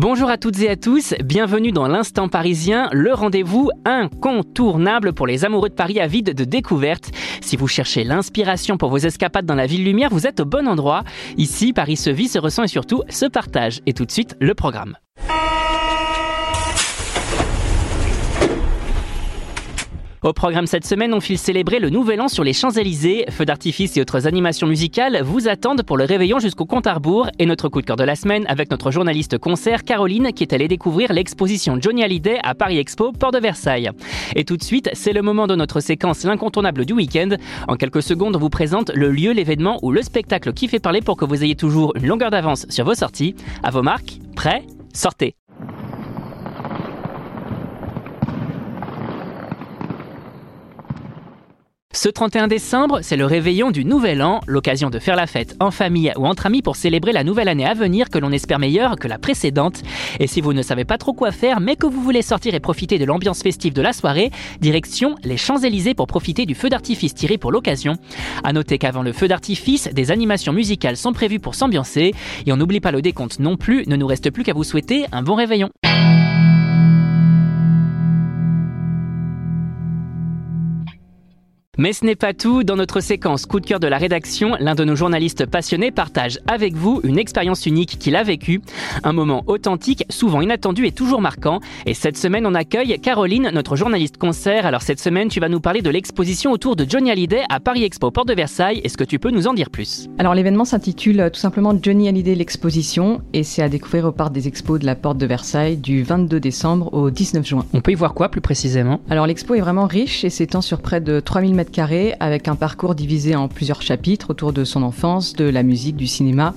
Bonjour à toutes et à tous, bienvenue dans l'Instant Parisien, le rendez-vous incontournable pour les amoureux de Paris avides de découvertes. Si vous cherchez l'inspiration pour vos escapades dans la ville lumière, vous êtes au bon endroit. Ici, Paris se vit, se ressent et surtout se partage. Et tout de suite, le programme. Au programme cette semaine, on file célébrer le Nouvel An sur les Champs-Élysées. Feux d'artifice et autres animations musicales vous attendent pour le réveillon jusqu'au compte à rebours. Et notre coup de cœur de la semaine avec notre journaliste concert Caroline qui est allée découvrir l'exposition Johnny Hallyday à Paris Expo, Port de Versailles. Et tout de suite, c'est le moment de notre séquence L'incontournable du week-end. En quelques secondes, on vous présente le lieu, l'événement ou le spectacle qui fait parler pour que vous ayez toujours une longueur d'avance sur vos sorties. À vos marques, prêts, sortez. Ce 31 décembre, c'est le réveillon du Nouvel An, l'occasion de faire la fête en famille ou entre amis pour célébrer la nouvelle année à venir que l'on espère meilleure que la précédente. Et si vous ne savez pas trop quoi faire, mais que vous voulez sortir et profiter de l'ambiance festive de la soirée, direction les Champs-Élysées pour profiter du feu d'artifice tiré pour l'occasion. À noter qu'avant le feu d'artifice, des animations musicales sont prévues pour s'ambiancer. Et on n'oublie pas le décompte non plus, ne nous reste plus qu'à vous souhaiter un bon réveillon. Mais ce n'est pas tout. Dans notre séquence coup de cœur de la rédaction, l'un de nos journalistes passionnés partage avec vous une expérience unique qu'il a vécue. Un moment authentique, souvent inattendu et toujours marquant. Et cette semaine, on accueille Caroline, notre journaliste concert. Alors cette semaine, tu vas nous parler de l'exposition autour de Johnny Hallyday à Paris Expo, Porte de Versailles. Est-ce que tu peux nous en dire plus? Alors l'événement s'intitule euh, tout simplement Johnny Hallyday l'exposition et c'est à découvrir au parc des expos de la Porte de Versailles du 22 décembre au 19 juin. On peut y voir quoi plus précisément? Alors l'expo est vraiment riche et s'étend sur près de 3000 mètres carré avec un parcours divisé en plusieurs chapitres autour de son enfance, de la musique, du cinéma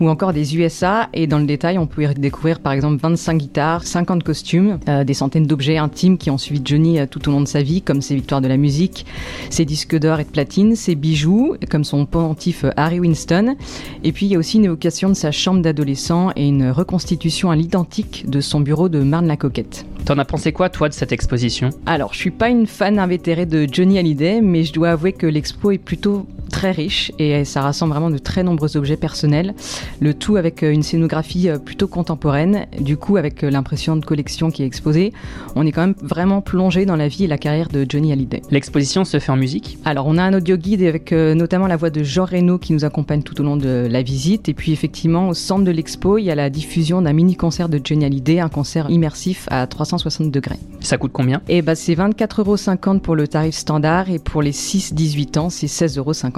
ou encore des USA. Et dans le détail, on peut y découvrir par exemple 25 guitares, 50 costumes, euh, des centaines d'objets intimes qui ont suivi Johnny euh, tout au long de sa vie, comme ses victoires de la musique, ses disques d'or et de platine, ses bijoux, comme son pendentif euh, Harry Winston. Et puis il y a aussi une évocation de sa chambre d'adolescent et une reconstitution à l'identique de son bureau de Marne-la-Coquette. T'en as pensé quoi, toi, de cette exposition? Alors, je suis pas une fan invétérée de Johnny Hallyday, mais je dois avouer que l'expo est plutôt très riche et ça rassemble vraiment de très nombreux objets personnels, le tout avec euh, une scénographie euh, plutôt contemporaine. Du coup, avec euh, l'impression de collection qui est exposée, on est quand même vraiment plongé dans la vie et la carrière de Johnny Hallyday. L'exposition se fait en musique? Alors, on a un audio guide avec notamment la voix de Jean Reno qui nous accompagne tout au long de la visite. Et puis, effectivement, au centre de l'expo, il y a la diffusion d'un mini-concert de Johnny Hallyday, un concert immersif à 360 degrés. Ça coûte combien? Et bah, c'est 24,50 euros pour le tarif standard et pour les 6-18 ans, c'est 16,50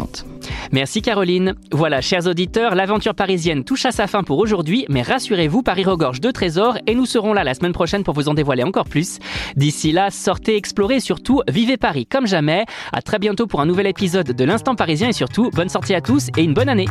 Merci Caroline. Voilà, chers auditeurs, l'aventure parisienne touche à sa fin pour aujourd'hui, mais rassurez-vous, Paris regorge de trésors et nous serons là la semaine prochaine pour vous en dévoiler encore plus. D'ici là, sortez, explorez surtout, vivez Paris comme jamais. À très bientôt pour un nouvel épisode de l'Instant Parisien et surtout, bonne sortie à tous et une bonne année.